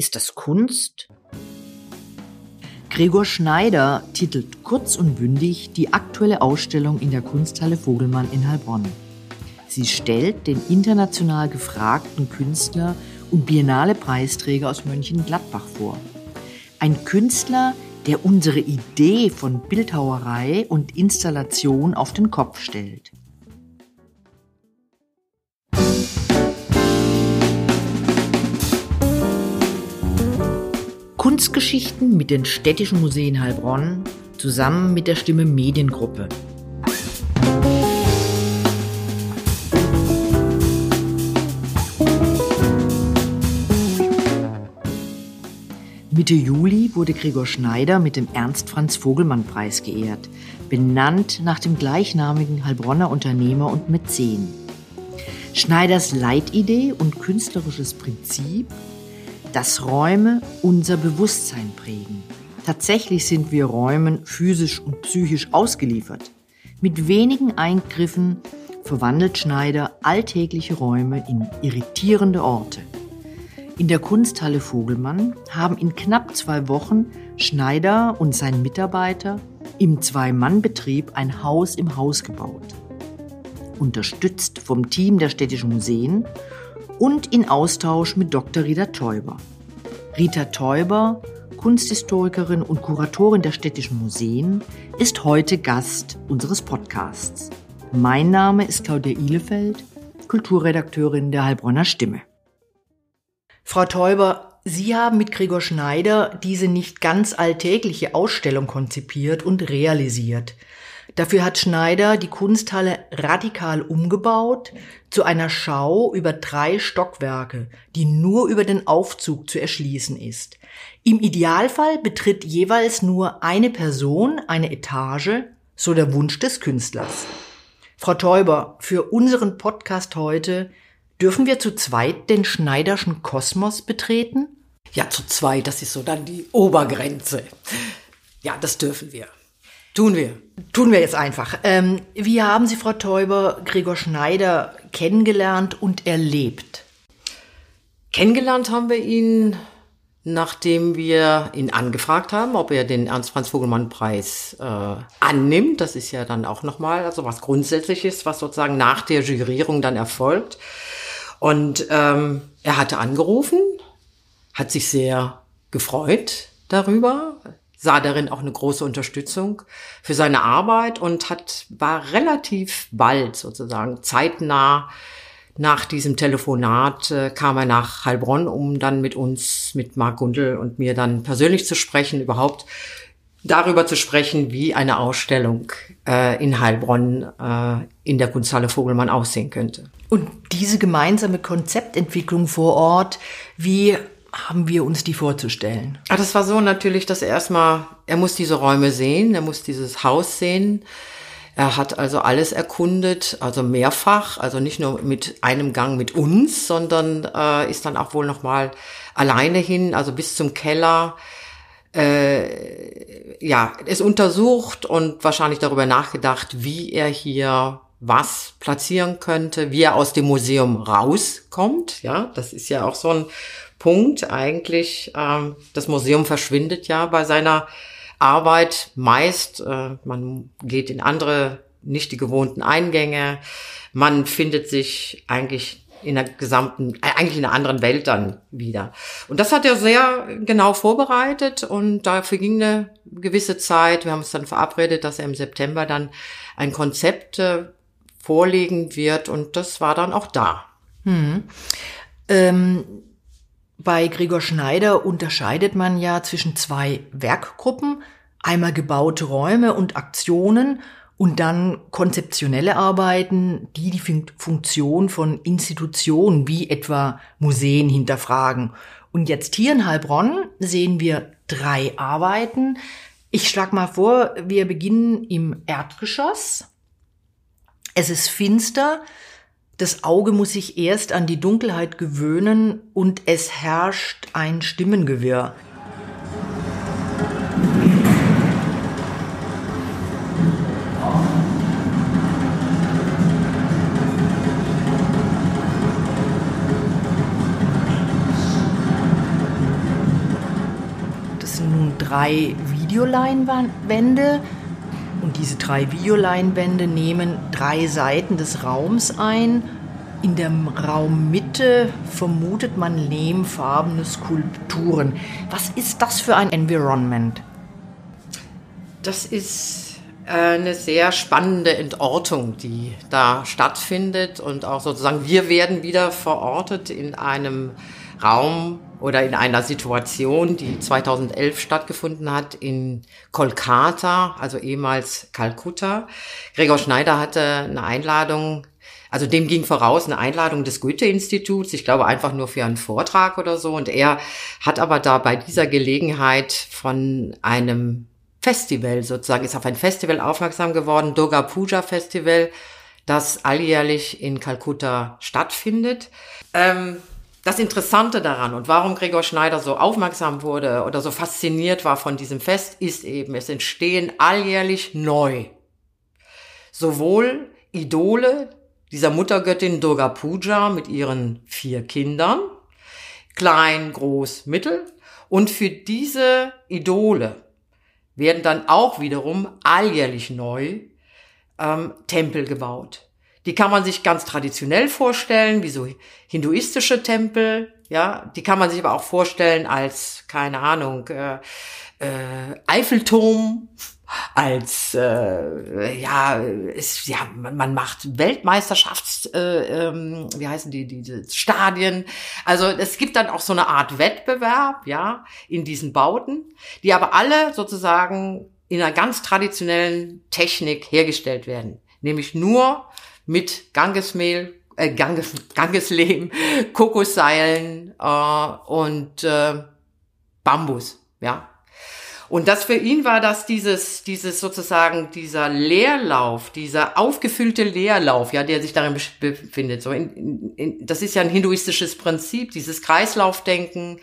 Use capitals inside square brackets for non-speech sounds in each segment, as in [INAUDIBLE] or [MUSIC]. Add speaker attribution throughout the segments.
Speaker 1: Ist das Kunst? Gregor Schneider titelt kurz und bündig die aktuelle Ausstellung in der Kunsthalle Vogelmann in Heilbronn. Sie stellt den international gefragten Künstler und Biennale Preisträger aus Mönchengladbach vor. Ein Künstler, der unsere Idee von Bildhauerei und Installation auf den Kopf stellt. Kunstgeschichten mit den städtischen Museen Heilbronn zusammen mit der Stimme Mediengruppe. Mitte Juli wurde Gregor Schneider mit dem Ernst-Franz-Vogelmann-Preis geehrt, benannt nach dem gleichnamigen Heilbronner Unternehmer und Mäzen. Schneiders Leitidee und künstlerisches Prinzip, dass Räume unser Bewusstsein prägen. Tatsächlich sind wir Räumen physisch und psychisch ausgeliefert. Mit wenigen Eingriffen verwandelt Schneider alltägliche Räume in irritierende Orte. In der Kunsthalle Vogelmann haben in knapp zwei Wochen Schneider und sein Mitarbeiter im Zwei-Mann-Betrieb ein Haus im Haus gebaut. Unterstützt vom Team der städtischen Museen und in Austausch mit Dr. Rita Teuber. Rita Teuber, Kunsthistorikerin und Kuratorin der städtischen Museen, ist heute Gast unseres Podcasts. Mein Name ist Claudia Ihlefeld, Kulturredakteurin der Heilbronner Stimme. Frau Teuber, Sie haben mit Gregor Schneider diese nicht ganz alltägliche Ausstellung konzipiert und realisiert. Dafür hat Schneider die Kunsthalle radikal umgebaut zu einer Schau über drei Stockwerke, die nur über den Aufzug zu erschließen ist. Im Idealfall betritt jeweils nur eine Person eine Etage, so der Wunsch des Künstlers. Frau Teuber, für unseren Podcast heute Dürfen wir zu zweit den Schneiderschen Kosmos betreten?
Speaker 2: Ja, zu zweit, das ist so dann die Obergrenze. Ja, das dürfen wir. Tun wir.
Speaker 1: Tun wir jetzt einfach. Ähm, wie haben Sie, Frau Teuber, Gregor Schneider kennengelernt und erlebt?
Speaker 2: Kennengelernt haben wir ihn, nachdem wir ihn angefragt haben, ob er den Ernst-Franz-Vogelmann-Preis äh, annimmt. Das ist ja dann auch nochmal also was Grundsätzliches, was sozusagen nach der Jurierung dann erfolgt. Und ähm, er hatte angerufen, hat sich sehr gefreut darüber, sah darin auch eine große Unterstützung für seine Arbeit und hat war relativ bald sozusagen zeitnah nach diesem Telefonat äh, kam er nach Heilbronn, um dann mit uns, mit Marc Gundel und mir dann persönlich zu sprechen, überhaupt darüber zu sprechen, wie eine Ausstellung äh, in Heilbronn äh, in der Kunsthalle Vogelmann aussehen könnte.
Speaker 1: Und diese gemeinsame Konzeptentwicklung vor Ort, wie haben wir uns die vorzustellen?
Speaker 2: Ah, das war so natürlich, dass er erstmal, er muss diese Räume sehen, er muss dieses Haus sehen. Er hat also alles erkundet, also mehrfach, also nicht nur mit einem Gang mit uns, sondern äh, ist dann auch wohl noch mal alleine hin, also bis zum Keller äh, ja, es untersucht und wahrscheinlich darüber nachgedacht, wie er hier was platzieren könnte, wie er aus dem Museum rauskommt. Ja, das ist ja auch so ein Punkt eigentlich. Ähm, das Museum verschwindet ja bei seiner Arbeit meist. Äh, man geht in andere, nicht die gewohnten Eingänge. Man findet sich eigentlich in der gesamten, äh, eigentlich in einer anderen Welt dann wieder. Und das hat er sehr genau vorbereitet und dafür ging eine gewisse Zeit. Wir haben uns dann verabredet, dass er im September dann ein Konzept äh, vorlegen wird und das war dann auch da. Hm.
Speaker 1: Ähm, bei Gregor Schneider unterscheidet man ja zwischen zwei Werkgruppen, einmal gebaute Räume und Aktionen und dann konzeptionelle Arbeiten, die die Funktion von Institutionen wie etwa Museen hinterfragen. Und jetzt hier in Heilbronn sehen wir drei Arbeiten. Ich schlage mal vor, wir beginnen im Erdgeschoss. Es ist finster, das Auge muss sich erst an die Dunkelheit gewöhnen und es herrscht ein Stimmengewirr. nun drei Videoleinwände und diese drei Videoleinwände nehmen drei Seiten des Raums ein. In der Raummitte vermutet man lehmfarbene Skulpturen. Was ist das für ein Environment?
Speaker 2: Das ist äh, eine sehr spannende Entortung, die da stattfindet und auch sozusagen wir werden wieder verortet in einem Raum oder in einer Situation, die 2011 stattgefunden hat in Kolkata, also ehemals Kalkutta. Gregor Schneider hatte eine Einladung, also dem ging voraus eine Einladung des Goethe-Instituts, ich glaube einfach nur für einen Vortrag oder so. Und er hat aber da bei dieser Gelegenheit von einem Festival sozusagen, ist auf ein Festival aufmerksam geworden, Durga Puja Festival, das alljährlich in Kalkutta stattfindet. Ähm, das Interessante daran und warum Gregor Schneider so aufmerksam wurde oder so fasziniert war von diesem Fest, ist eben, es entstehen alljährlich neu. Sowohl Idole dieser Muttergöttin Durga Puja mit ihren vier Kindern, klein, groß, mittel, und für diese Idole werden dann auch wiederum alljährlich neu ähm, Tempel gebaut. Die kann man sich ganz traditionell vorstellen, wie so hinduistische Tempel. Ja, die kann man sich aber auch vorstellen als, keine Ahnung, äh, äh, Eiffelturm, als äh, ja, ist, ja, man, man macht Weltmeisterschafts, äh, ähm, wie heißen die, diese Stadien. Also es gibt dann auch so eine Art Wettbewerb, ja, in diesen Bauten, die aber alle sozusagen in einer ganz traditionellen Technik hergestellt werden. Nämlich nur mit Gangesmehl, äh, Ganges, Gangeslehm, Kokosseilen äh, und äh, Bambus, ja. Und das für ihn war das dieses, dieses sozusagen dieser Leerlauf, dieser aufgefüllte Leerlauf, ja, der sich darin befindet. So in, in, das ist ja ein hinduistisches Prinzip, dieses Kreislaufdenken.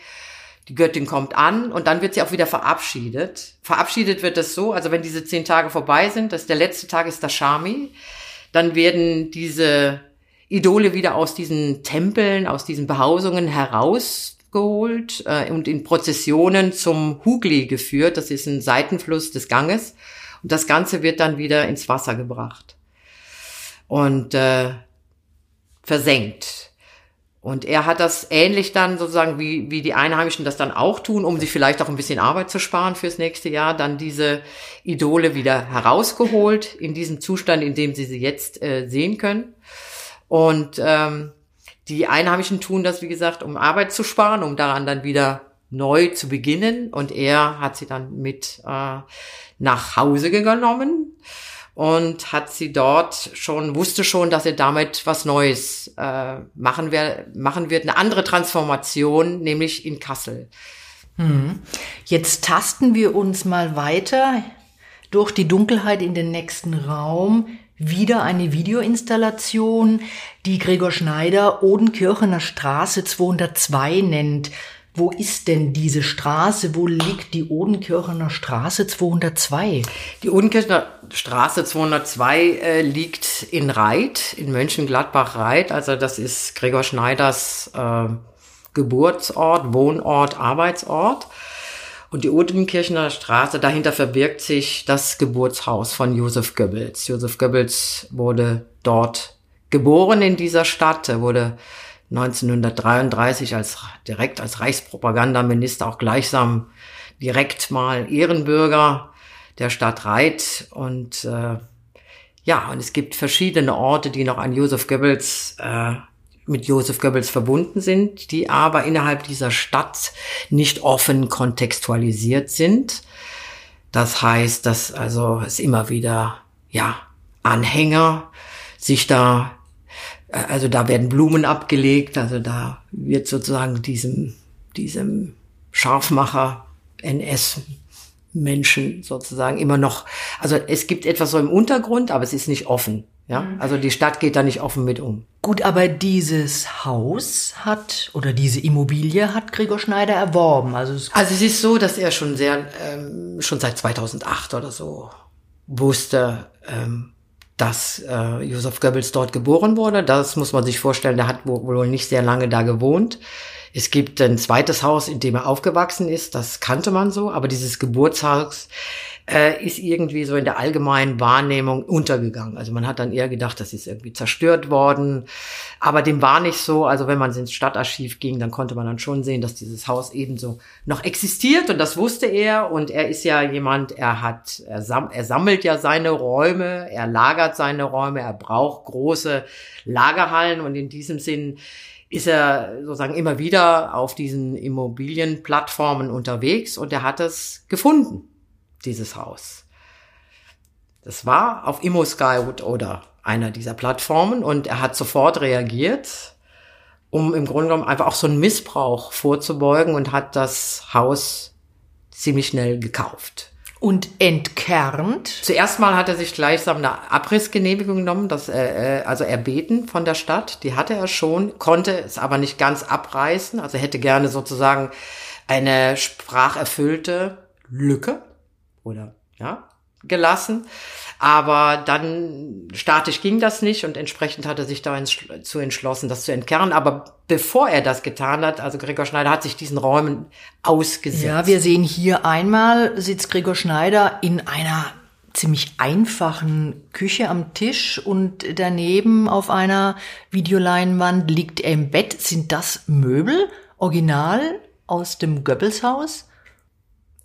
Speaker 2: Die Göttin kommt an und dann wird sie auch wieder verabschiedet. Verabschiedet wird es so, also wenn diese zehn Tage vorbei sind, das der letzte Tag ist der Shami, dann werden diese Idole wieder aus diesen Tempeln, aus diesen Behausungen herausgeholt äh, und in Prozessionen zum Hugli geführt. Das ist ein Seitenfluss des Ganges. Und das Ganze wird dann wieder ins Wasser gebracht und äh, versenkt. Und er hat das ähnlich dann sozusagen wie, wie die Einheimischen das dann auch tun, um sich vielleicht auch ein bisschen Arbeit zu sparen fürs nächste Jahr, dann diese Idole wieder herausgeholt in diesem Zustand, in dem sie sie jetzt äh, sehen können. Und ähm, die Einheimischen tun das, wie gesagt, um Arbeit zu sparen, um daran dann wieder neu zu beginnen. Und er hat sie dann mit äh, nach Hause genommen und hat sie dort schon, wusste schon, dass er damit was Neues äh, machen, wer, machen wird, eine andere Transformation, nämlich in Kassel.
Speaker 1: Hm. Jetzt tasten wir uns mal weiter durch die Dunkelheit in den nächsten Raum. Wieder eine Videoinstallation, die Gregor Schneider Odenkirchener Straße 202 nennt. Wo ist denn diese Straße? Wo liegt die Odenkirchener Straße 202?
Speaker 2: Die Odenkirchener Straße 202 äh, liegt in Reit, in Mönchengladbach-Reit. Also das ist Gregor Schneiders äh, Geburtsort, Wohnort, Arbeitsort. Und die Odenkirchener Straße, dahinter verbirgt sich das Geburtshaus von Josef Goebbels. Josef Goebbels wurde dort geboren in dieser Stadt. Er wurde 1933 als direkt als Reichspropagandaminister auch gleichsam direkt mal Ehrenbürger der Stadt Reit und äh, ja und es gibt verschiedene Orte, die noch an Josef Goebbels äh, mit Josef Goebbels verbunden sind, die aber innerhalb dieser Stadt nicht offen kontextualisiert sind. Das heißt, dass also es immer wieder ja Anhänger sich da also da werden Blumen abgelegt, also da wird sozusagen diesem, diesem Scharfmacher NS Menschen sozusagen immer noch, also es gibt etwas so im Untergrund, aber es ist nicht offen. Ja, mhm. also die Stadt geht da nicht offen mit um.
Speaker 1: Gut, aber dieses Haus hat oder diese Immobilie hat Gregor Schneider erworben. Also es,
Speaker 2: also es ist so, dass er schon sehr, ähm, schon seit 2008 oder so wusste, ähm, dass äh, Josef Goebbels dort geboren wurde. Das muss man sich vorstellen, der hat wohl nicht sehr lange da gewohnt. Es gibt ein zweites Haus, in dem er aufgewachsen ist, das kannte man so, aber dieses Geburtshaus äh, ist irgendwie so in der allgemeinen Wahrnehmung untergegangen. Also man hat dann eher gedacht, das ist irgendwie zerstört worden. Aber dem war nicht so. Also wenn man ins Stadtarchiv ging, dann konnte man dann schon sehen, dass dieses Haus ebenso noch existiert. Und das wusste er. Und er ist ja jemand, er hat, er, sam er sammelt ja seine Räume, er lagert seine Räume, er braucht große Lagerhallen. Und in diesem Sinn ist er sozusagen immer wieder auf diesen Immobilienplattformen unterwegs und er hat es gefunden dieses Haus. Das war auf ImmoSky oder einer dieser Plattformen und er hat sofort reagiert, um im Grunde genommen einfach auch so einen Missbrauch vorzubeugen und hat das Haus ziemlich schnell gekauft.
Speaker 1: Und entkernt?
Speaker 2: Zuerst mal hat er sich gleichsam eine Abrissgenehmigung genommen, das, äh, also erbeten von der Stadt. Die hatte er schon, konnte es aber nicht ganz abreißen. Also hätte gerne sozusagen eine spracherfüllte Lücke oder ja, gelassen. Aber dann statisch ging das nicht und entsprechend hat er sich dazu entschlossen, das zu entkernen. Aber bevor er das getan hat, also Gregor Schneider hat sich diesen Räumen ausgesetzt.
Speaker 1: Ja, wir sehen hier einmal sitzt Gregor Schneider in einer ziemlich einfachen Küche am Tisch und daneben auf einer Videoleinwand liegt er im Bett. Sind das Möbel? Original aus dem Goebbelshaus?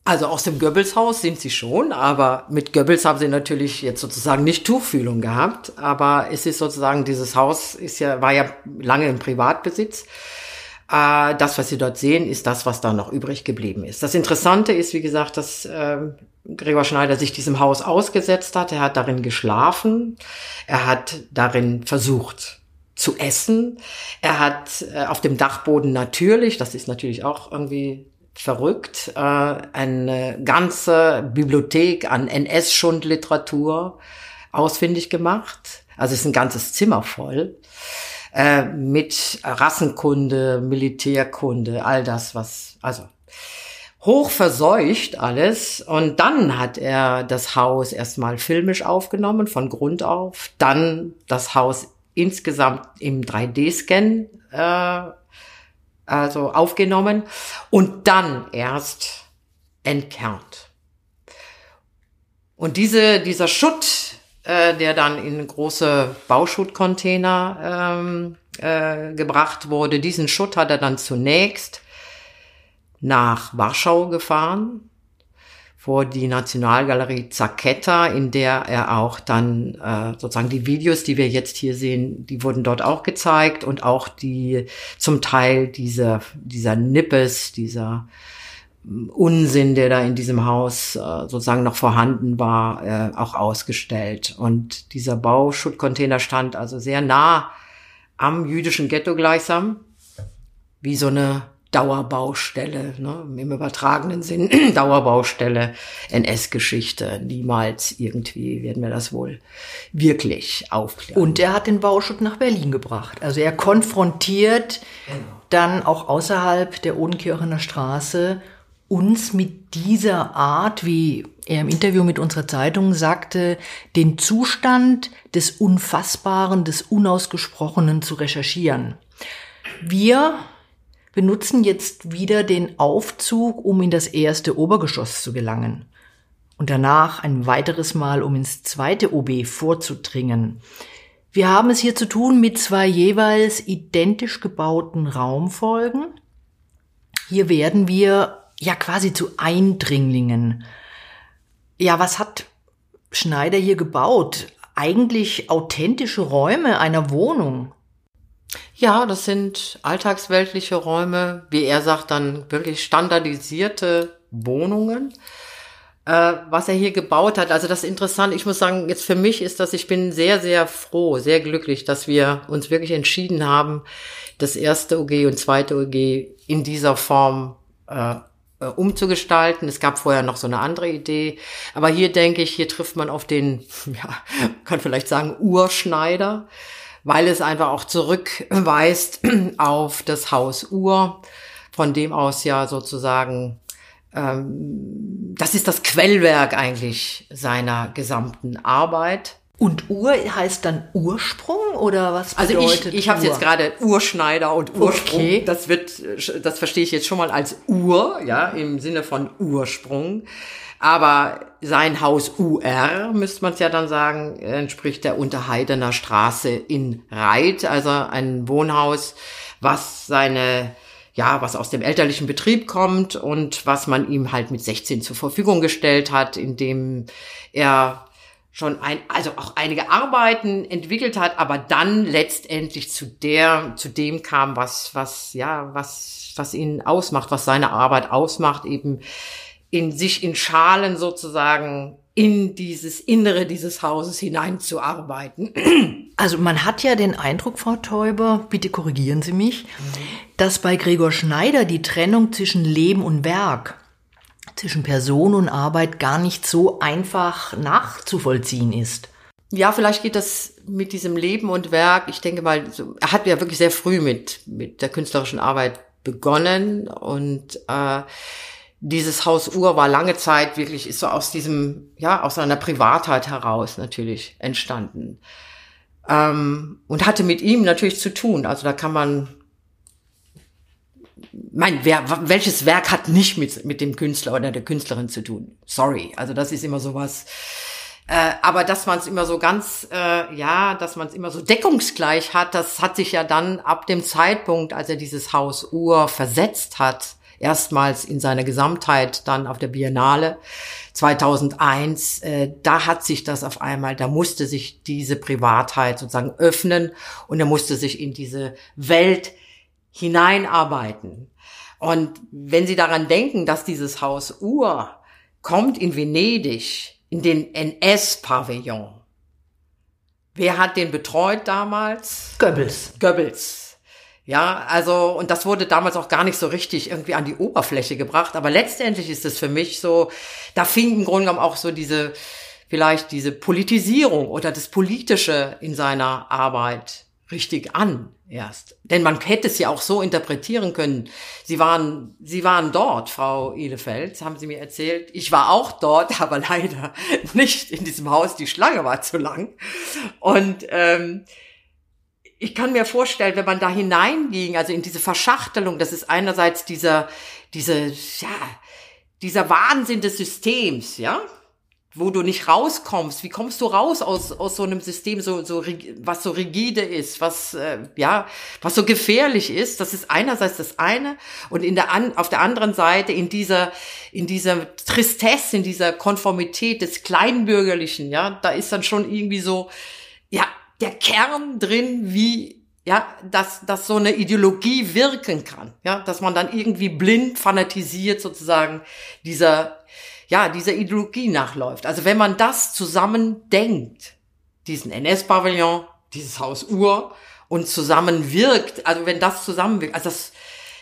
Speaker 2: Also aus dem Goebbels-Haus sind sie schon, aber mit Goebbels haben sie natürlich jetzt sozusagen nicht Tuchfühlung gehabt. Aber es ist sozusagen, dieses Haus ist ja, war ja lange im Privatbesitz. Äh, das, was Sie dort sehen, ist das, was da noch übrig geblieben ist. Das Interessante ist, wie gesagt, dass äh, Gregor Schneider sich diesem Haus ausgesetzt hat. Er hat darin geschlafen. Er hat darin versucht, zu essen. Er hat äh, auf dem Dachboden natürlich, das ist natürlich auch irgendwie verrückt, äh, eine ganze Bibliothek an NS-Schundliteratur ausfindig gemacht. Also es ist ein ganzes Zimmer voll äh, mit Rassenkunde, Militärkunde, all das, was, also hoch verseucht alles. Und dann hat er das Haus erstmal filmisch aufgenommen, von Grund auf. Dann das Haus insgesamt im 3D-Scan äh, also aufgenommen und dann erst entkernt. Und diese, dieser Schutt, äh, der dann in große Bauschuttcontainer ähm, äh, gebracht wurde, diesen Schutt hat er dann zunächst nach Warschau gefahren vor die Nationalgalerie Zacchetta, in der er auch dann äh, sozusagen die Videos, die wir jetzt hier sehen, die wurden dort auch gezeigt und auch die zum Teil dieser dieser Nippes, dieser mm, Unsinn, der da in diesem Haus äh, sozusagen noch vorhanden war, äh, auch ausgestellt. Und dieser Bauschuttcontainer stand also sehr nah am jüdischen Ghetto gleichsam, wie so eine Dauerbaustelle, ne, im übertragenen Sinn, [CLEARS THROAT] Dauerbaustelle, NS-Geschichte. Niemals irgendwie werden wir das wohl wirklich aufklären.
Speaker 1: Und er hat den Bauschutt nach Berlin gebracht. Also er konfrontiert genau. dann auch außerhalb der Odenkirchener Straße uns mit dieser Art, wie er im Interview mit unserer Zeitung sagte, den Zustand des Unfassbaren, des Unausgesprochenen zu recherchieren. Wir wir nutzen jetzt wieder den Aufzug, um in das erste Obergeschoss zu gelangen. Und danach ein weiteres Mal, um ins zweite OB vorzudringen. Wir haben es hier zu tun mit zwei jeweils identisch gebauten Raumfolgen. Hier werden wir ja quasi zu Eindringlingen. Ja, was hat Schneider hier gebaut? Eigentlich authentische Räume einer Wohnung.
Speaker 2: Ja, das sind alltagsweltliche Räume, wie er sagt, dann wirklich standardisierte Wohnungen. Äh, was er hier gebaut hat, also das ist interessant, ich muss sagen, jetzt für mich ist das, ich bin sehr, sehr froh, sehr glücklich, dass wir uns wirklich entschieden haben, das erste OG und zweite OG in dieser Form äh, äh, umzugestalten. Es gab vorher noch so eine andere Idee. Aber hier denke ich, hier trifft man auf den, [LAUGHS] ja, kann vielleicht sagen, Urschneider weil es einfach auch zurückweist [CLEARS THROAT] auf das Haus Ur, von dem aus ja sozusagen ähm, das ist das Quellwerk eigentlich seiner gesamten Arbeit.
Speaker 1: Und Ur heißt dann Ursprung oder was
Speaker 2: bedeutet Also ich, ich habe jetzt gerade Urschneider und Ursprung. Okay. Das wird, das verstehe ich jetzt schon mal als Ur, ja, im Sinne von Ursprung. Aber sein Haus UR, müsste man es ja dann sagen, entspricht der Unterheidener Straße in Reit, also ein Wohnhaus, was seine ja, was aus dem elterlichen Betrieb kommt und was man ihm halt mit 16 zur Verfügung gestellt hat, indem er schon ein, also auch einige Arbeiten entwickelt hat, aber dann letztendlich zu der, zu dem kam, was, was, ja, was, was ihn ausmacht, was seine Arbeit ausmacht, eben in sich in Schalen sozusagen in dieses Innere dieses Hauses hineinzuarbeiten. [CLEARS THROAT]
Speaker 1: Also man hat ja den Eindruck, Frau Teuber, bitte korrigieren Sie mich, dass bei Gregor Schneider die Trennung zwischen Leben und Werk zwischen Person und Arbeit gar nicht so einfach nachzuvollziehen ist.
Speaker 2: Ja, vielleicht geht das mit diesem Leben und Werk. Ich denke mal, er hat ja wirklich sehr früh mit, mit der künstlerischen Arbeit begonnen und äh, dieses Haus Uhr war lange Zeit wirklich, ist so aus diesem, ja, aus seiner Privatheit heraus natürlich entstanden. Ähm, und hatte mit ihm natürlich zu tun. Also da kann man mein, wer, welches Werk hat nicht mit, mit dem Künstler oder der Künstlerin zu tun? Sorry. Also das ist immer sowas. Äh, aber dass man es immer so ganz, äh, ja, dass man es immer so deckungsgleich hat, das hat sich ja dann ab dem Zeitpunkt, als er dieses Haus Uhr versetzt hat, erstmals in seiner Gesamtheit dann auf der Biennale 2001, äh, da hat sich das auf einmal, da musste sich diese Privatheit sozusagen öffnen und er musste sich in diese Welt hineinarbeiten. Und wenn Sie daran denken, dass dieses Haus Uhr kommt in Venedig in den NS-Pavillon. Wer hat den betreut damals?
Speaker 1: Goebbels.
Speaker 2: Goebbels. Ja, also, und das wurde damals auch gar nicht so richtig irgendwie an die Oberfläche gebracht. Aber letztendlich ist es für mich so, da fing im Grunde genommen auch so diese, vielleicht diese Politisierung oder das Politische in seiner Arbeit richtig an erst. Denn man hätte es ja auch so interpretieren können. Sie waren, Sie waren dort, Frau Ehlefeld, haben Sie mir erzählt. Ich war auch dort, [LAUGHS] aber leider nicht in diesem Haus. Die Schlange war zu lang. Und ähm, ich kann mir vorstellen, wenn man da hineinging, also in diese Verschachtelung, das ist einerseits dieser, diese, ja, dieser Wahnsinn des Systems, ja, wo du nicht rauskommst. Wie kommst du raus aus, aus so einem System, so, so, was so rigide ist, was, äh, ja, was so gefährlich ist? Das ist einerseits das eine. Und in der, an, auf der anderen Seite in dieser, in dieser Tristesse, in dieser Konformität des Kleinbürgerlichen, ja, da ist dann schon irgendwie so, ja, der Kern drin, wie, ja, dass, dass so eine Ideologie wirken kann, ja, dass man dann irgendwie blind fanatisiert sozusagen dieser, ja, dieser Ideologie nachläuft. Also wenn man das zusammen denkt, diesen NS-Pavillon, dieses Haus Uhr und zusammenwirkt, also wenn das zusammenwirkt, also das,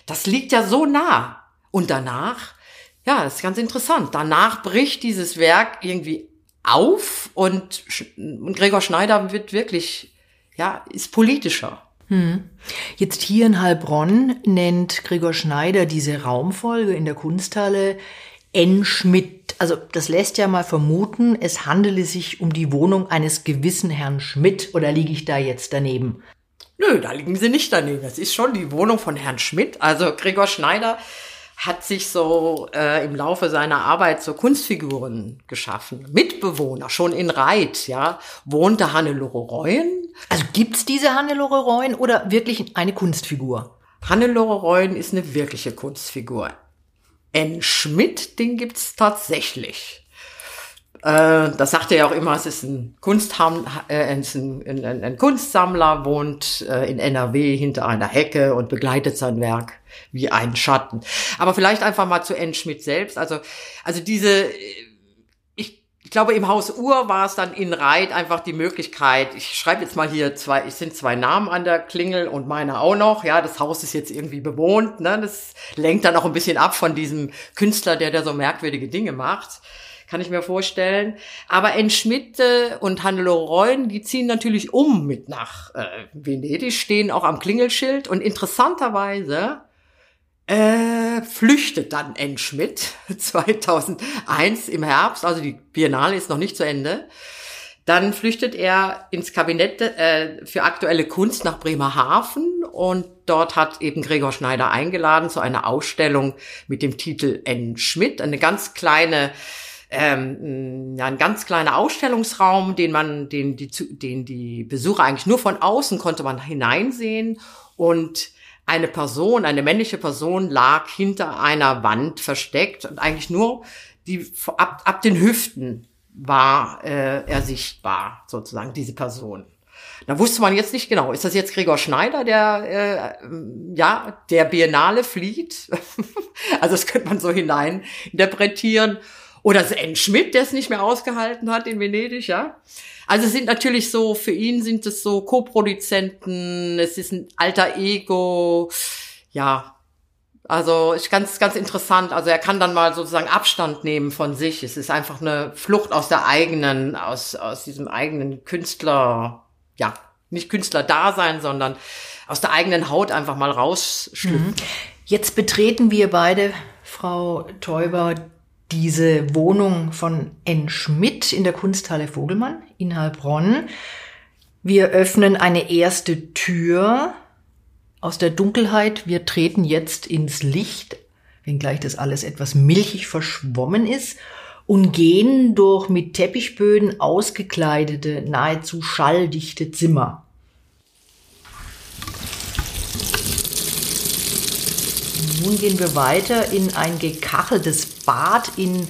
Speaker 2: das liegt ja so nah. Und danach, ja, das ist ganz interessant. Danach bricht dieses Werk irgendwie auf und, und Gregor Schneider wird wirklich, ja, ist politischer.
Speaker 1: Hm. Jetzt hier in Heilbronn nennt Gregor Schneider diese Raumfolge in der Kunsthalle N. Schmidt. Also das lässt ja mal vermuten, es handele sich um die Wohnung eines gewissen Herrn Schmidt. Oder liege ich da jetzt daneben?
Speaker 2: Nö, da liegen Sie nicht daneben. Das ist schon die Wohnung von Herrn Schmidt. Also Gregor Schneider hat sich so äh, im Laufe seiner Arbeit so Kunstfiguren geschaffen. Mitbewohner, schon in Reit, ja, wohnte Hannelore Reuen.
Speaker 1: Also gibt's diese Hannelore Reuen oder wirklich eine Kunstfigur?
Speaker 2: Hannelore Reuen ist eine wirkliche Kunstfigur. N. Schmidt, den gibt's tatsächlich. Äh, das sagt er ja auch immer, es ist ein, Kunstham, äh, ein, ein, ein Kunstsammler, wohnt äh, in NRW hinter einer Hecke und begleitet sein Werk wie ein Schatten. Aber vielleicht einfach mal zu N. Schmidt selbst. Also, also diese ich glaube, im Haus Uhr war es dann in Reit einfach die Möglichkeit, ich schreibe jetzt mal hier zwei, es sind zwei Namen an der Klingel und meiner auch noch, ja, das Haus ist jetzt irgendwie bewohnt, ne, das lenkt dann auch ein bisschen ab von diesem Künstler, der da so merkwürdige Dinge macht, kann ich mir vorstellen. Aber N. Schmidt und Hannelore Reuen, die ziehen natürlich um mit nach äh, Venedig, stehen auch am Klingelschild und interessanterweise äh, flüchtet dann N. Schmidt 2001 im Herbst, also die Biennale ist noch nicht zu Ende. Dann flüchtet er ins Kabinett äh, für aktuelle Kunst nach Bremerhaven und dort hat eben Gregor Schneider eingeladen zu einer Ausstellung mit dem Titel N. Schmidt, eine ganz kleine ähm, ja, ein ganz kleiner Ausstellungsraum, den man, den die, den die Besucher eigentlich nur von außen konnte man hineinsehen und eine Person, eine männliche Person lag hinter einer Wand versteckt und eigentlich nur die ab, ab den Hüften war äh, er sichtbar, sozusagen, diese Person. Da wusste man jetzt nicht genau, ist das jetzt Gregor Schneider, der äh, ja der Biennale flieht? [LAUGHS] also das könnte man so hinein interpretieren. Oder N. Schmidt, der es nicht mehr ausgehalten hat in Venedig, ja. Also es sind natürlich so, für ihn sind es so Co-Produzenten, es ist ein alter Ego, ja, also ist ganz, ganz interessant. Also er kann dann mal sozusagen Abstand nehmen von sich. Es ist einfach eine Flucht aus der eigenen, aus, aus diesem eigenen Künstler, ja, nicht Künstler-Dasein, sondern aus der eigenen Haut einfach mal rausschlüpfen. Mhm.
Speaker 1: Jetzt betreten wir beide, Frau Teuber, diese Wohnung von N. Schmidt in der Kunsthalle Vogelmann in Heilbronn. Wir öffnen eine erste Tür aus der Dunkelheit. Wir treten jetzt ins Licht, wenngleich das alles etwas milchig verschwommen ist, und gehen durch mit Teppichböden ausgekleidete, nahezu schalldichte Zimmer. Nun gehen wir weiter in ein gekacheltes Bad in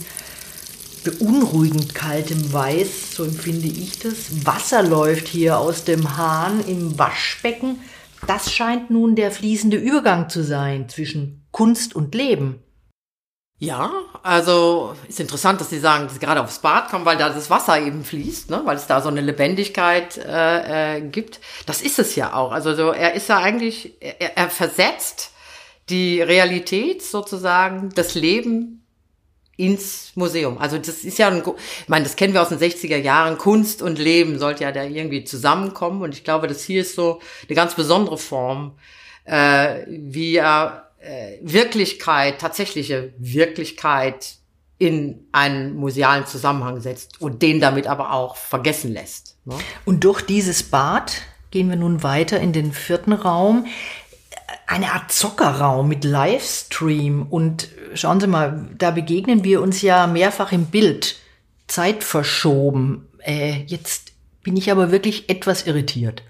Speaker 1: beunruhigend kaltem Weiß, so empfinde ich das. Wasser läuft hier aus dem Hahn im Waschbecken das scheint nun der fließende Übergang zu sein zwischen Kunst und Leben.
Speaker 2: Ja, also ist interessant, dass Sie sagen, dass Sie gerade aufs Bad kommen, weil da das Wasser eben fließt, ne? weil es da so eine Lebendigkeit äh, äh, gibt. Das ist es ja auch. Also so, er ist ja eigentlich, er, er versetzt die Realität sozusagen, das Leben ins Museum. Also das ist ja ein, ich meine, das kennen wir aus den 60er Jahren. Kunst und Leben sollte ja da irgendwie zusammenkommen. Und ich glaube, das hier ist so eine ganz besondere Form, äh, wie er äh, Wirklichkeit, tatsächliche Wirklichkeit in einen musealen Zusammenhang setzt und den damit aber auch vergessen lässt.
Speaker 1: Ne? Und durch dieses Bad gehen wir nun weiter in den vierten Raum eine Art Zockerraum mit Livestream und schauen Sie mal, da begegnen wir uns ja mehrfach im Bild. Zeit verschoben. Äh, jetzt bin ich aber wirklich etwas irritiert.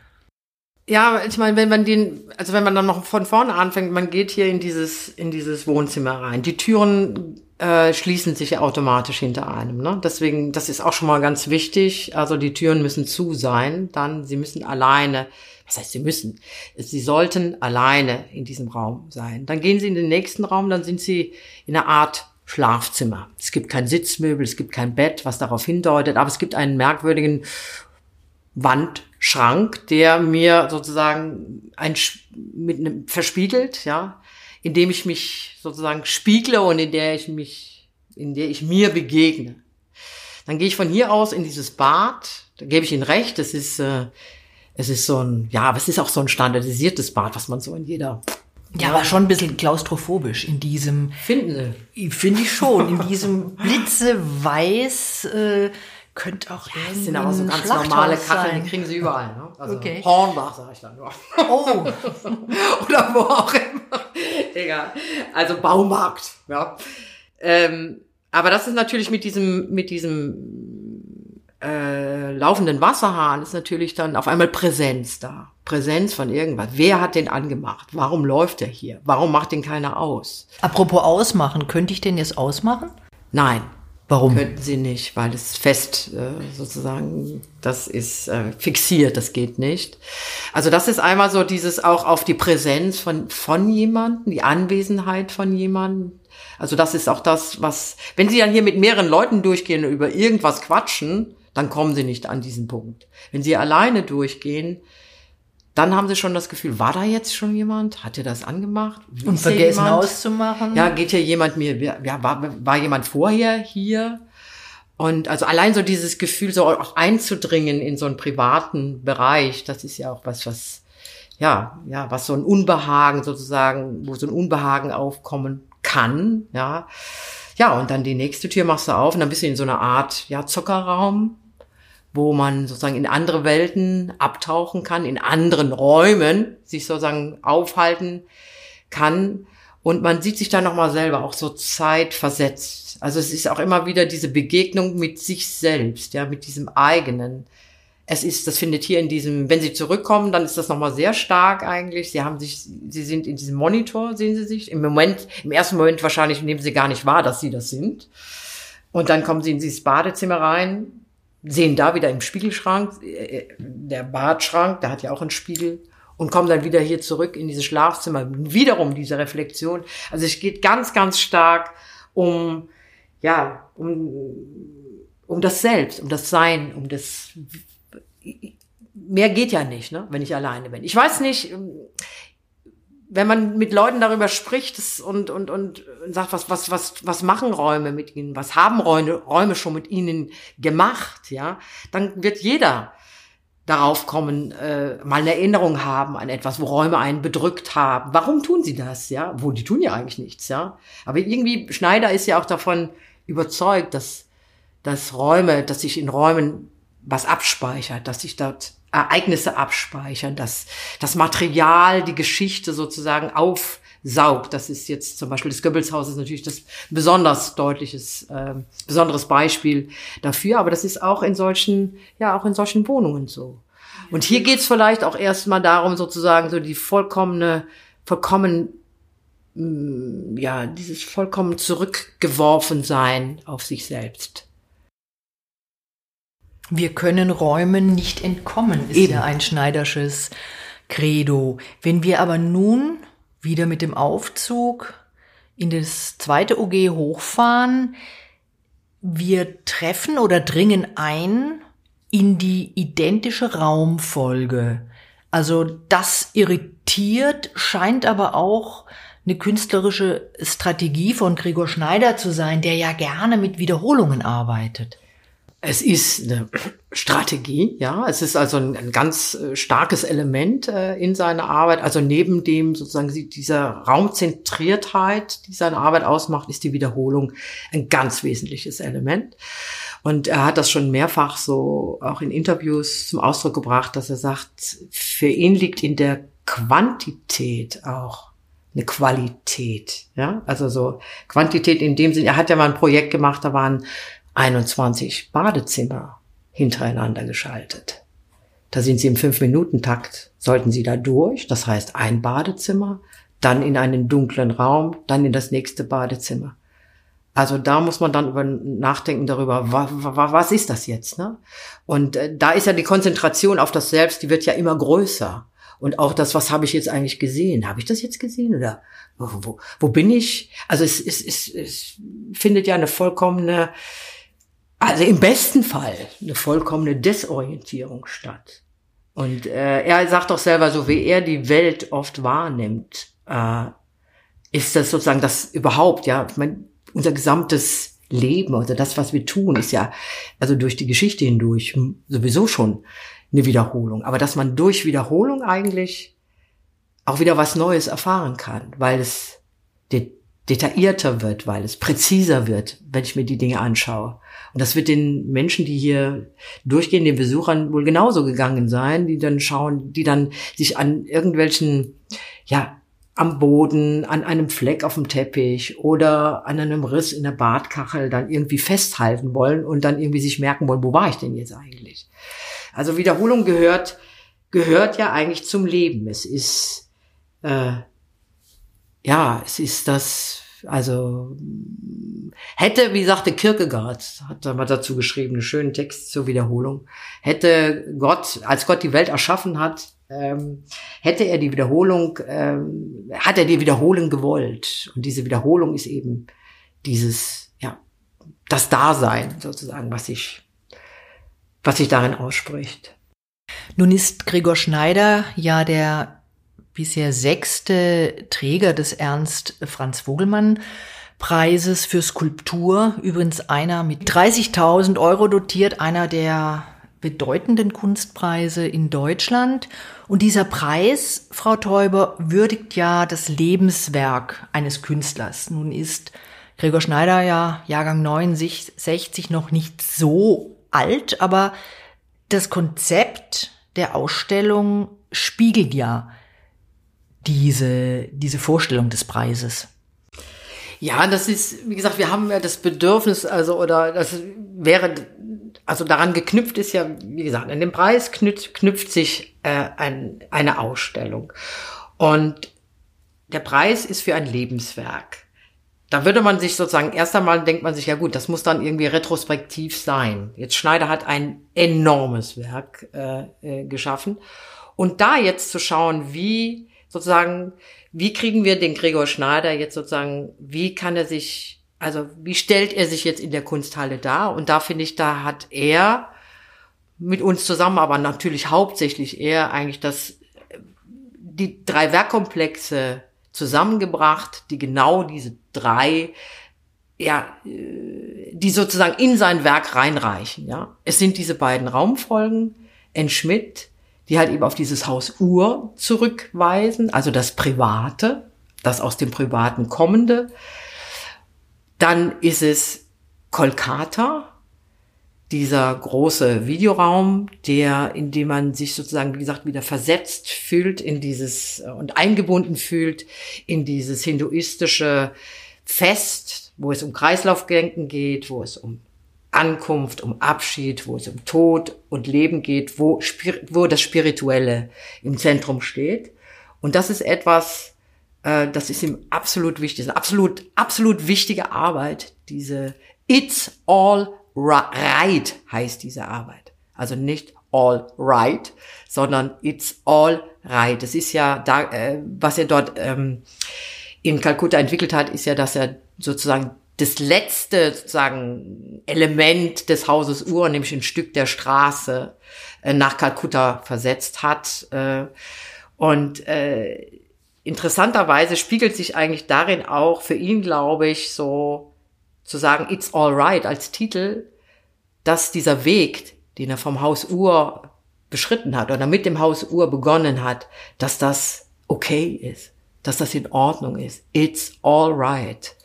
Speaker 2: Ja, ich meine, wenn man den, also wenn man dann noch von vorne anfängt, man geht hier in dieses, in dieses Wohnzimmer rein. Die Türen äh, schließen sich automatisch hinter einem. Ne? Deswegen, das ist auch schon mal ganz wichtig. Also die Türen müssen zu sein. Dann, sie müssen alleine was heißt, sie müssen, sie sollten alleine in diesem Raum sein. Dann gehen sie in den nächsten Raum, dann sind sie in einer Art Schlafzimmer. Es gibt kein Sitzmöbel, es gibt kein Bett, was darauf hindeutet, aber es gibt einen merkwürdigen Wandschrank, der mir sozusagen ein, mit einem verspiegelt, ja, in dem ich mich sozusagen spiegle und in der ich mich, in der ich mir begegne. Dann gehe ich von hier aus in dieses Bad, da gebe ich Ihnen recht, das ist äh, es ist so ein, ja, aber es ist auch so ein standardisiertes Bad, was man so in jeder
Speaker 1: ja, aber schon ein bisschen klaustrophobisch in diesem.
Speaker 2: Finden
Speaker 1: Sie? Finde ich schon. In diesem blitzeweiß äh, könnte auch
Speaker 2: ja, Das sind aber so ganz normale Kacheln, die kriegen Sie überall. Ne? Also okay. Hornbach, sage ich dann nur. Oh. [LAUGHS] Oder wo auch immer. Egal. Also Baumarkt. Ja. Ähm, aber das ist natürlich mit diesem, mit diesem äh, laufenden Wasserhahn ist natürlich dann auf einmal Präsenz da. Präsenz von irgendwas. Wer hat den angemacht? Warum läuft er hier? Warum macht den keiner aus?
Speaker 1: Apropos ausmachen, könnte ich den jetzt ausmachen?
Speaker 2: Nein.
Speaker 1: Warum?
Speaker 2: Könnten Sie nicht, weil es fest äh, sozusagen, das ist äh, fixiert, das geht nicht. Also das ist einmal so dieses auch auf die Präsenz von, von jemandem, die Anwesenheit von jemandem. Also das ist auch das, was, wenn Sie dann hier mit mehreren Leuten durchgehen und über irgendwas quatschen, dann kommen sie nicht an diesen Punkt. Wenn sie alleine durchgehen, dann haben sie schon das Gefühl, war da jetzt schon jemand? Hat er das angemacht?
Speaker 1: Wie Und vergessen auszumachen?
Speaker 2: Ja, geht hier jemand mir, ja, war, war jemand vorher hier? Und also allein so dieses Gefühl, so auch einzudringen in so einen privaten Bereich, das ist ja auch was, was, ja, ja, was so ein Unbehagen sozusagen, wo so ein Unbehagen aufkommen kann, ja. Ja, und dann die nächste Tür machst du auf und dann bist du in so einer Art, ja, Zockerraum wo man sozusagen in andere Welten abtauchen kann, in anderen Räumen sich sozusagen aufhalten kann. Und man sieht sich dann nochmal selber auch so zeitversetzt. Also es ist auch immer wieder diese Begegnung mit sich selbst, ja, mit diesem eigenen. Es ist, das findet hier in diesem, wenn Sie zurückkommen, dann ist das nochmal sehr stark eigentlich. Sie haben sich, Sie sind in diesem Monitor, sehen Sie sich. Im Moment, im ersten Moment wahrscheinlich nehmen Sie gar nicht wahr, dass Sie das sind. Und dann kommen Sie in dieses Badezimmer rein, sehen da wieder im Spiegelschrank, äh, der Badschrank, der hat ja auch einen Spiegel und kommen dann wieder hier zurück in dieses Schlafzimmer. Wiederum diese Reflexion. Also es geht ganz, ganz stark um, ja, um, um das Selbst, um das Sein, um das, mehr geht ja nicht, ne, wenn ich alleine bin. Ich weiß nicht, wenn man mit Leuten darüber spricht und, und, und sagt, was, was, was, was machen Räume mit ihnen, was haben Räume, Räume schon mit ihnen gemacht, ja, dann wird jeder darauf kommen, äh, mal eine Erinnerung haben an etwas, wo Räume einen bedrückt haben. Warum tun sie das, ja? Wo die tun ja eigentlich nichts, ja. Aber irgendwie Schneider ist ja auch davon überzeugt, dass, dass Räume, dass sich in Räumen was abspeichert, dass sich dort Ereignisse abspeichern, dass das Material, die Geschichte sozusagen aufsaugt. Das ist jetzt zum Beispiel das Goebbelshaus ist natürlich das besonders deutliches, äh, besonderes Beispiel dafür. Aber das ist auch in solchen, ja, auch in solchen Wohnungen so. Und hier geht's vielleicht auch erstmal darum, sozusagen so die vollkommene, vollkommen, mm, ja, dieses vollkommen zurückgeworfen sein auf sich selbst.
Speaker 1: Wir können Räumen nicht entkommen, ist Eben. ja ein Schneidersches Credo. Wenn wir aber nun wieder mit dem Aufzug in das zweite OG hochfahren, wir treffen oder dringen ein in die identische Raumfolge. Also das irritiert, scheint aber auch eine künstlerische Strategie von Gregor Schneider zu sein, der ja gerne mit Wiederholungen arbeitet.
Speaker 2: Es ist eine Strategie, ja. Es ist also ein, ein ganz äh, starkes Element äh, in seiner Arbeit. Also neben dem sozusagen dieser Raumzentriertheit, die seine Arbeit ausmacht, ist die Wiederholung ein ganz wesentliches Element. Und er hat das schon mehrfach so auch in Interviews zum Ausdruck gebracht, dass er sagt, für ihn liegt in der Quantität auch eine Qualität, ja, also so Quantität in dem Sinne, er hat ja mal ein Projekt gemacht, da waren 21 Badezimmer hintereinander geschaltet. Da sind Sie im Fünf-Minuten-Takt, sollten Sie da durch, das heißt ein Badezimmer, dann in einen dunklen Raum, dann in das nächste Badezimmer. Also da muss man dann über nachdenken darüber, was, was ist das jetzt? Ne? Und äh, da ist ja die Konzentration auf das Selbst, die wird ja immer größer. Und auch das, was habe ich jetzt eigentlich gesehen? Habe ich das jetzt gesehen oder wo, wo, wo bin ich? Also es, es, es, es findet ja eine vollkommene also im besten Fall eine vollkommene Desorientierung statt. Und äh, er sagt doch selber, so wie er die Welt oft wahrnimmt, äh, ist das sozusagen das überhaupt, ja, ich mein, unser gesamtes Leben, also das, was wir tun, ist ja, also durch die Geschichte hindurch sowieso schon eine Wiederholung. Aber dass man durch Wiederholung eigentlich auch wieder was Neues erfahren kann, weil es detaillierter wird, weil es präziser wird, wenn ich mir die Dinge anschaue. Und das wird den Menschen, die hier durchgehen, den Besuchern wohl genauso gegangen sein, die dann schauen, die dann sich an irgendwelchen, ja, am Boden, an einem Fleck auf dem Teppich oder an einem Riss in der Badkachel dann irgendwie festhalten wollen und dann irgendwie sich merken wollen, wo war ich denn jetzt eigentlich? Also Wiederholung gehört, gehört ja eigentlich zum Leben. Es ist, äh, ja, es ist das also hätte, wie sagte Kierkegaard, hat er mal dazu geschrieben, einen schönen Text zur Wiederholung, hätte Gott, als Gott die Welt erschaffen hat, ähm, hätte er die Wiederholung, ähm, hat er die Wiederholung gewollt. Und diese Wiederholung ist eben dieses, ja, das Dasein sozusagen, was sich, was sich darin ausspricht.
Speaker 1: Nun ist Gregor Schneider ja der bisher sechste Träger des Ernst Franz Vogelmann Preises für Skulptur. Übrigens einer mit 30.000 Euro dotiert, einer der bedeutenden Kunstpreise in Deutschland. Und dieser Preis, Frau Täuber, würdigt ja das Lebenswerk eines Künstlers. Nun ist Gregor Schneider ja Jahrgang 69 noch nicht so alt, aber Das Konzept der Ausstellung spiegelt ja diese, diese Vorstellung des Preises.
Speaker 2: Ja, das ist, wie gesagt, wir haben ja das Bedürfnis, also, oder das wäre, also daran geknüpft ist ja, wie gesagt, an dem Preis knüpft, knüpft sich äh, ein, eine Ausstellung. Und der Preis ist für ein Lebenswerk. Da würde man sich sozusagen, erst einmal denkt man sich, ja gut, das muss dann irgendwie retrospektiv sein. Jetzt Schneider hat ein enormes Werk äh, äh, geschaffen. Und da jetzt zu schauen, wie sozusagen, wie kriegen wir den Gregor Schneider jetzt sozusagen, wie kann er sich, also wie stellt er sich jetzt in der Kunsthalle dar? Und da finde ich, da hat er mit uns zusammen, aber natürlich hauptsächlich er eigentlich das, die drei Werkkomplexe zusammengebracht, die genau diese drei ja, die sozusagen in sein Werk reinreichen, ja. Es sind diese beiden Raumfolgen, N. Schmidt, die halt eben auf dieses Haus Ur zurückweisen, also das Private, das aus dem Privaten kommende. Dann ist es Kolkata, dieser große Videoraum, der, in dem man sich sozusagen, wie gesagt, wieder versetzt fühlt in dieses und eingebunden fühlt in dieses hinduistische Fest, wo es um Kreislaufdenken geht, wo es um Ankunft, um Abschied, wo es um Tod und Leben geht, wo, wo das Spirituelle im Zentrum steht. Und das ist etwas, äh, das ist ihm absolut wichtig, eine absolut, absolut wichtige Arbeit, diese It's All Right heißt diese Arbeit. Also nicht All Right, sondern It's All Right. Das ist ja da, äh, was er dort ähm, in Kalkutta entwickelt hat, ist ja, dass er sozusagen das letzte sozusagen Element des Hauses Ur, nämlich ein Stück der Straße, äh, nach Kalkutta versetzt hat. Äh, und äh, interessanterweise spiegelt sich eigentlich darin auch für ihn, glaube ich, so zu sagen, It's All Right als Titel, dass dieser Weg, den er vom Haus Ur beschritten hat oder mit dem Haus Ur begonnen hat, dass das okay ist, dass das in Ordnung ist. It's all right.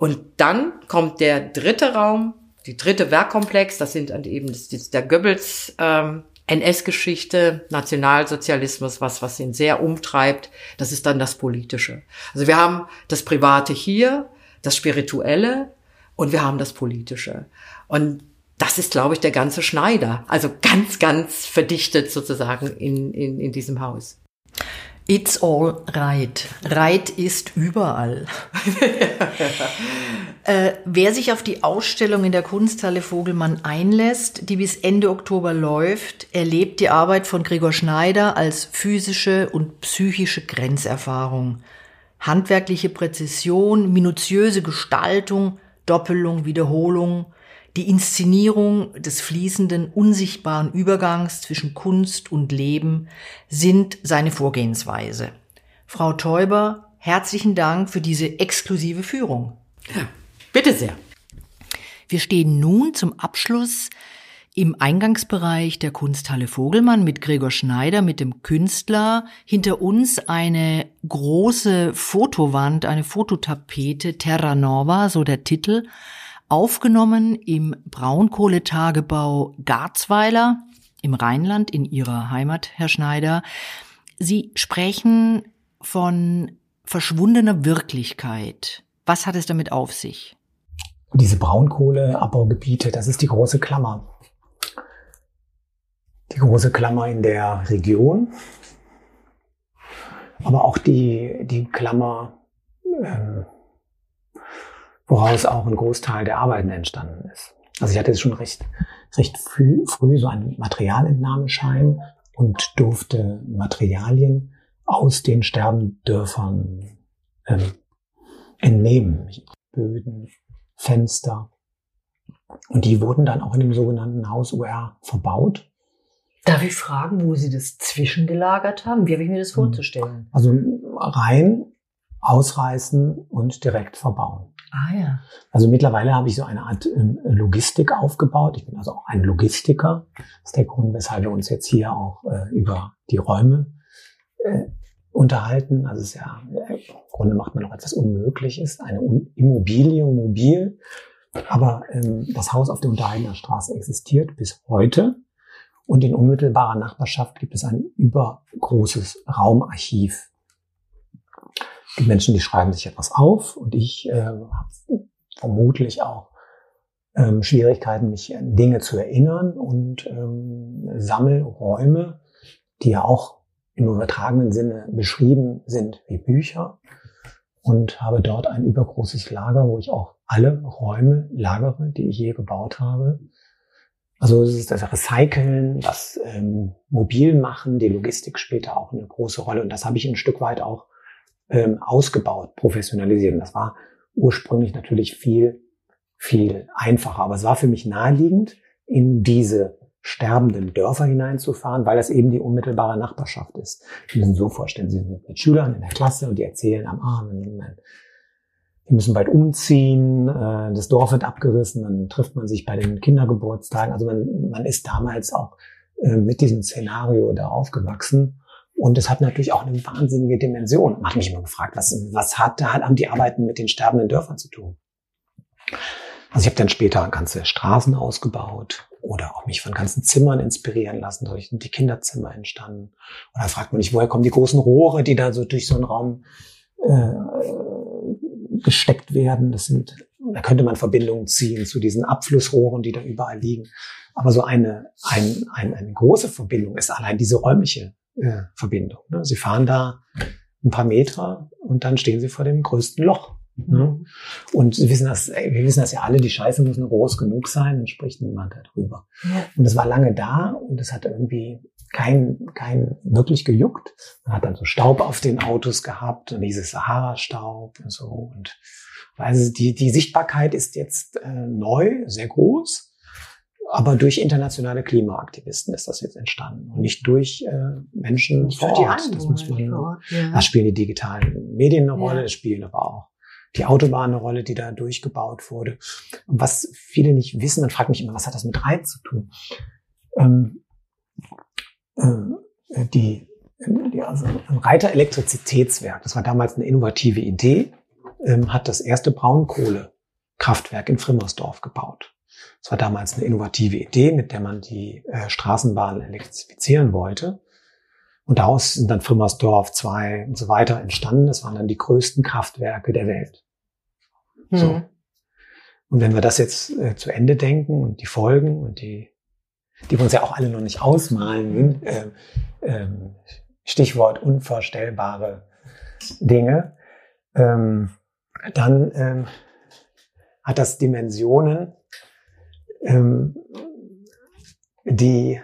Speaker 2: Und dann kommt der dritte Raum, die dritte Werkkomplex, das sind eben das ist der Goebbels ähm, NS-Geschichte, Nationalsozialismus, was, was ihn sehr umtreibt, das ist dann das Politische. Also wir haben das Private hier, das Spirituelle und wir haben das Politische. Und das ist, glaube ich, der ganze Schneider. Also ganz, ganz verdichtet sozusagen in, in, in diesem Haus.
Speaker 1: It's all right. Right ist überall. [LAUGHS] äh, wer sich auf die Ausstellung in der Kunsthalle Vogelmann einlässt, die bis Ende Oktober läuft, erlebt die Arbeit von Gregor Schneider als physische und psychische Grenzerfahrung. Handwerkliche Präzision, minutiöse Gestaltung, Doppelung, Wiederholung, die Inszenierung des fließenden, unsichtbaren Übergangs zwischen Kunst und Leben sind seine Vorgehensweise. Frau Teuber, herzlichen Dank für diese exklusive Führung.
Speaker 2: Ja, bitte sehr.
Speaker 1: Wir stehen nun zum Abschluss im Eingangsbereich der Kunsthalle Vogelmann mit Gregor Schneider, mit dem Künstler. Hinter uns eine große Fotowand, eine Fototapete, Terra Nova, so der Titel aufgenommen im Braunkohletagebau Garzweiler im Rheinland, in Ihrer Heimat, Herr Schneider. Sie sprechen von verschwundener Wirklichkeit. Was hat es damit auf sich?
Speaker 3: Diese Braunkohleabbaugebiete, das ist die große Klammer. Die große Klammer in der Region, aber auch die, die Klammer ähm, woraus auch ein Großteil der Arbeiten entstanden ist. Also ich hatte jetzt schon recht, recht früh, früh so einen Materialentnahmeschein und durfte Materialien aus den Sterbendörfern ähm, entnehmen. Böden, Fenster. Und die wurden dann auch in dem sogenannten Haus UR verbaut.
Speaker 1: Darf ich fragen, wo Sie das zwischengelagert haben? Wie habe ich mir das vorzustellen?
Speaker 3: Also rein, ausreißen und direkt verbauen.
Speaker 1: Ah ja.
Speaker 3: Also mittlerweile habe ich so eine Art ähm, Logistik aufgebaut. Ich bin also auch ein Logistiker. Das ist der Grund, weshalb wir uns jetzt hier auch äh, über die Räume äh, unterhalten. Also es ist ja, äh, im Grunde macht man noch etwas Unmögliches, eine Immobilie mobil. Aber ähm, das Haus auf der Unterhaltener Straße existiert bis heute. Und in unmittelbarer Nachbarschaft gibt es ein übergroßes Raumarchiv. Die Menschen, die schreiben sich etwas auf und ich äh, habe vermutlich auch ähm, Schwierigkeiten, mich an Dinge zu erinnern und ähm, Sammelräume, die ja auch im übertragenen Sinne beschrieben sind wie Bücher und habe dort ein übergroßes Lager, wo ich auch alle Räume lagere, die ich je gebaut habe. Also es ist das Recyceln, das ähm, Mobilmachen, die Logistik später auch eine große Rolle. Und das habe ich ein Stück weit auch ähm, ausgebaut, professionalisiert. Und das war ursprünglich natürlich viel, viel einfacher. Aber es war für mich naheliegend, in diese sterbenden Dörfer hineinzufahren, weil das eben die unmittelbare Nachbarschaft ist. Sie müssen so vorstellen, Sie sind mit Schülern in der Klasse und die erzählen am Arm, wir müssen bald umziehen, äh, das Dorf wird abgerissen, dann trifft man sich bei den Kindergeburtstagen. Also man, man ist damals auch äh, mit diesem Szenario da aufgewachsen. Und es hat natürlich auch eine wahnsinnige Dimension. Man hat mich immer gefragt, was, was hat, hat, haben die Arbeiten mit den sterbenden Dörfern zu tun? Also ich habe dann später ganze Straßen ausgebaut oder auch mich von ganzen Zimmern inspirieren lassen. Sind die Kinderzimmer entstanden. Oder fragt man nicht, woher kommen die großen Rohre, die da so durch so einen Raum äh, gesteckt werden. Das sind, da könnte man Verbindungen ziehen zu diesen Abflussrohren, die da überall liegen. Aber so eine, ein, ein, eine große Verbindung ist allein diese räumliche äh, Verbindung. Ne? Sie fahren da ein paar Meter und dann stehen sie vor dem größten Loch. Ne? Mhm. Und Sie wissen das, wir wissen das ja alle, die Scheiße muss nur groß genug sein, dann spricht niemand darüber. Ja. Und es war lange da und es hat irgendwie kein, kein wirklich gejuckt. Man hat dann so Staub auf den Autos gehabt und dieses Sahara-Staub und so. Und also die, die Sichtbarkeit ist jetzt äh, neu, sehr groß. Aber durch internationale Klimaaktivisten ist das jetzt entstanden und nicht durch äh, Menschen nicht vor Ort. Das muss man. Ort, ja. Da spielen die digitalen Medien eine Rolle, ja. das spielen aber auch die Autobahn eine Rolle, die da durchgebaut wurde. Und was viele nicht wissen, man fragt mich immer, was hat das mit Reiz zu tun? Ähm, äh, die, die also ein Reiter Elektrizitätswerk, das war damals eine innovative Idee, ähm, hat das erste Braunkohlekraftwerk in Frimmersdorf gebaut. Das war damals eine innovative Idee, mit der man die äh, Straßenbahn elektrifizieren wollte. Und daraus sind dann Frimmersdorf 2 und so weiter entstanden. Das waren dann die größten Kraftwerke der Welt. Mhm. So. Und wenn wir das jetzt äh, zu Ende denken und die Folgen und die die wir uns ja auch alle noch nicht ausmalen, äh, äh, Stichwort unvorstellbare Dinge, ähm, dann ähm, hat das Dimensionen, ähm, die,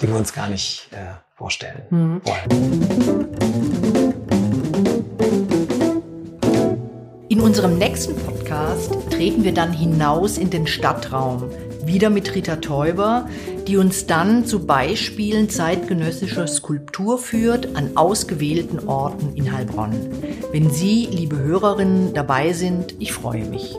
Speaker 3: die wir uns gar nicht äh, vorstellen mhm. wollen.
Speaker 1: In unserem nächsten Podcast treten wir dann hinaus in den Stadtraum, wieder mit Rita Teuber, die uns dann zu Beispielen zeitgenössischer Skulptur führt an ausgewählten Orten in Heilbronn. Wenn Sie, liebe Hörerinnen, dabei sind, ich freue mich.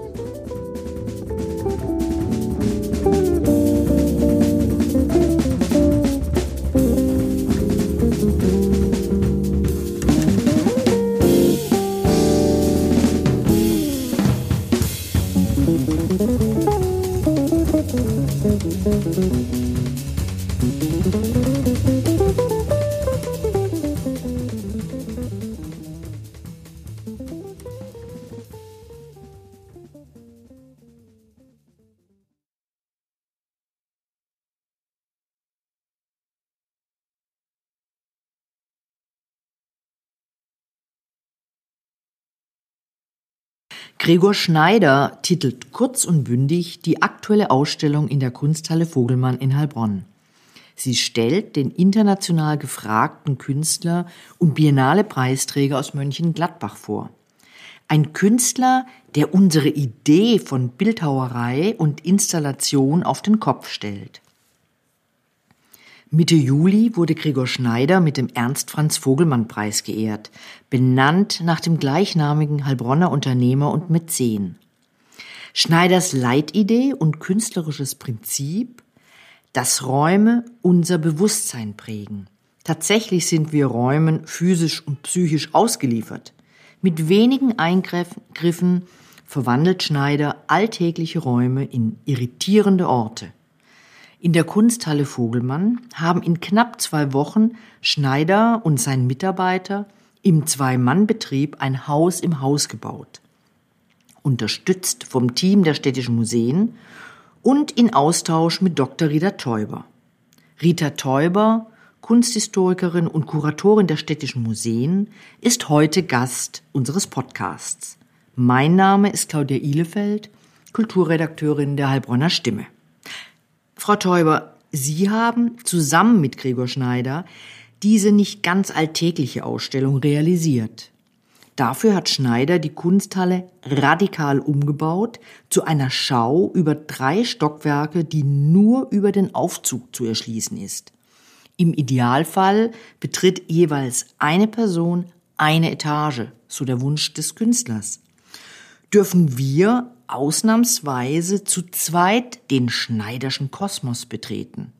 Speaker 1: Gregor Schneider titelt kurz und bündig die aktuelle Ausstellung in der Kunsthalle Vogelmann in Heilbronn. Sie stellt den international gefragten Künstler und Biennale-Preisträger aus Mönchengladbach vor. Ein Künstler, der unsere Idee von Bildhauerei und Installation auf den Kopf stellt. Mitte Juli wurde Gregor Schneider mit dem Ernst Franz Vogelmann Preis geehrt, benannt nach dem gleichnamigen Heilbronner Unternehmer und Mäzen. Schneiders Leitidee und künstlerisches Prinzip, dass Räume unser Bewusstsein prägen. Tatsächlich sind wir Räumen physisch und psychisch ausgeliefert. Mit wenigen Eingriffen verwandelt Schneider alltägliche Räume in irritierende Orte. In der Kunsthalle Vogelmann haben in knapp zwei Wochen Schneider und sein Mitarbeiter im Zwei-Mann-Betrieb ein Haus im Haus gebaut. Unterstützt vom Team der städtischen Museen und in Austausch mit Dr. Rita Teuber. Rita Teuber, Kunsthistorikerin und Kuratorin der städtischen Museen, ist heute Gast unseres Podcasts. Mein Name ist Claudia Ihlefeld, Kulturredakteurin der Heilbronner Stimme. Frau Teuber, Sie haben zusammen mit Gregor Schneider diese nicht ganz alltägliche Ausstellung realisiert. Dafür hat Schneider die Kunsthalle radikal umgebaut zu einer Schau über drei Stockwerke, die nur über den Aufzug zu erschließen ist. Im Idealfall betritt jeweils eine Person eine Etage, so der Wunsch des Künstlers. Dürfen wir ausnahmsweise zu zweit den Schneiderschen Kosmos betreten.